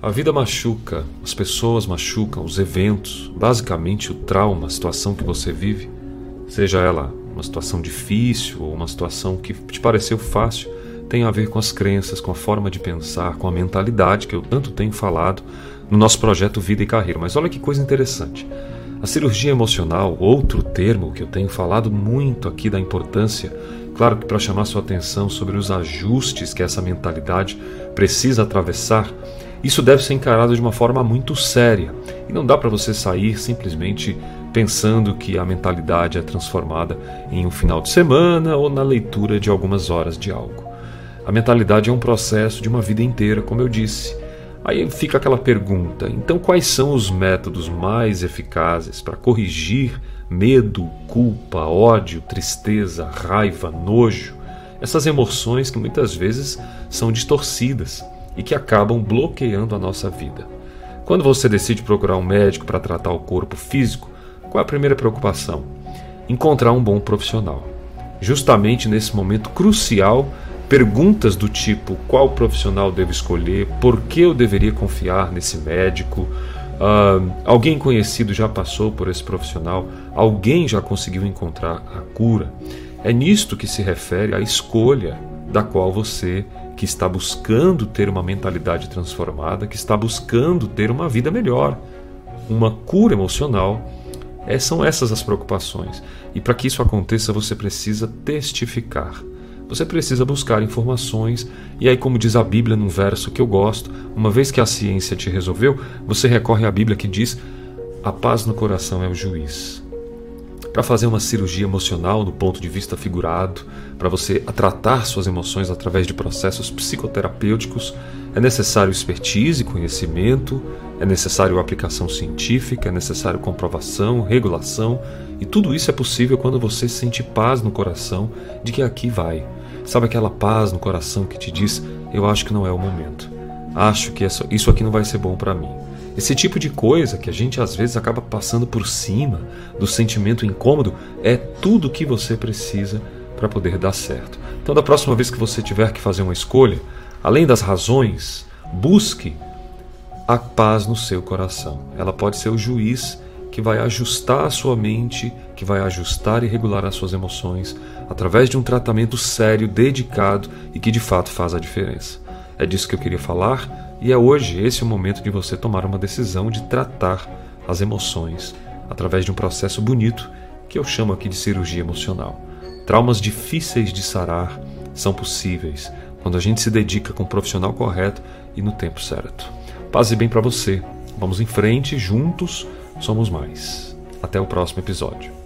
A vida machuca, as pessoas machucam, os eventos, basicamente o trauma, a situação que você vive, seja ela uma situação difícil ou uma situação que te pareceu fácil, tem a ver com as crenças, com a forma de pensar, com a mentalidade que eu tanto tenho falado no nosso projeto Vida e Carreira. Mas olha que coisa interessante. A cirurgia emocional, outro termo que eu tenho falado muito aqui da importância, claro que para chamar sua atenção sobre os ajustes que essa mentalidade precisa atravessar, isso deve ser encarado de uma forma muito séria e não dá para você sair simplesmente pensando que a mentalidade é transformada em um final de semana ou na leitura de algumas horas de algo. A mentalidade é um processo de uma vida inteira, como eu disse. Aí fica aquela pergunta: então, quais são os métodos mais eficazes para corrigir medo, culpa, ódio, tristeza, raiva, nojo? Essas emoções que muitas vezes são distorcidas e que acabam bloqueando a nossa vida. Quando você decide procurar um médico para tratar o corpo físico, qual é a primeira preocupação? Encontrar um bom profissional. Justamente nesse momento crucial, perguntas do tipo: qual profissional devo escolher? Por que eu deveria confiar nesse médico? Uh, alguém conhecido já passou por esse profissional? Alguém já conseguiu encontrar a cura? É nisto que se refere a escolha da qual você que está buscando ter uma mentalidade transformada, que está buscando ter uma vida melhor, uma cura emocional. É, são essas as preocupações. E para que isso aconteça, você precisa testificar. Você precisa buscar informações, e aí, como diz a Bíblia num verso que eu gosto, uma vez que a ciência te resolveu, você recorre à Bíblia que diz: a paz no coração é o juiz para fazer uma cirurgia emocional no ponto de vista figurado, para você tratar suas emoções através de processos psicoterapêuticos, é necessário expertise, conhecimento, é necessário aplicação científica, é necessário comprovação, regulação, e tudo isso é possível quando você sente paz no coração de que aqui vai. Sabe aquela paz no coração que te diz: eu acho que não é o momento. Acho que isso aqui não vai ser bom para mim. Esse tipo de coisa que a gente às vezes acaba passando por cima do sentimento incômodo é tudo o que você precisa para poder dar certo. Então, da próxima vez que você tiver que fazer uma escolha, além das razões, busque a paz no seu coração. Ela pode ser o juiz que vai ajustar a sua mente, que vai ajustar e regular as suas emoções através de um tratamento sério, dedicado e que de fato faz a diferença. É disso que eu queria falar e é hoje esse o momento de você tomar uma decisão de tratar as emoções através de um processo bonito que eu chamo aqui de cirurgia emocional. Traumas difíceis de sarar são possíveis quando a gente se dedica com o profissional correto e no tempo certo. Paz e bem para você. Vamos em frente, juntos somos mais. Até o próximo episódio.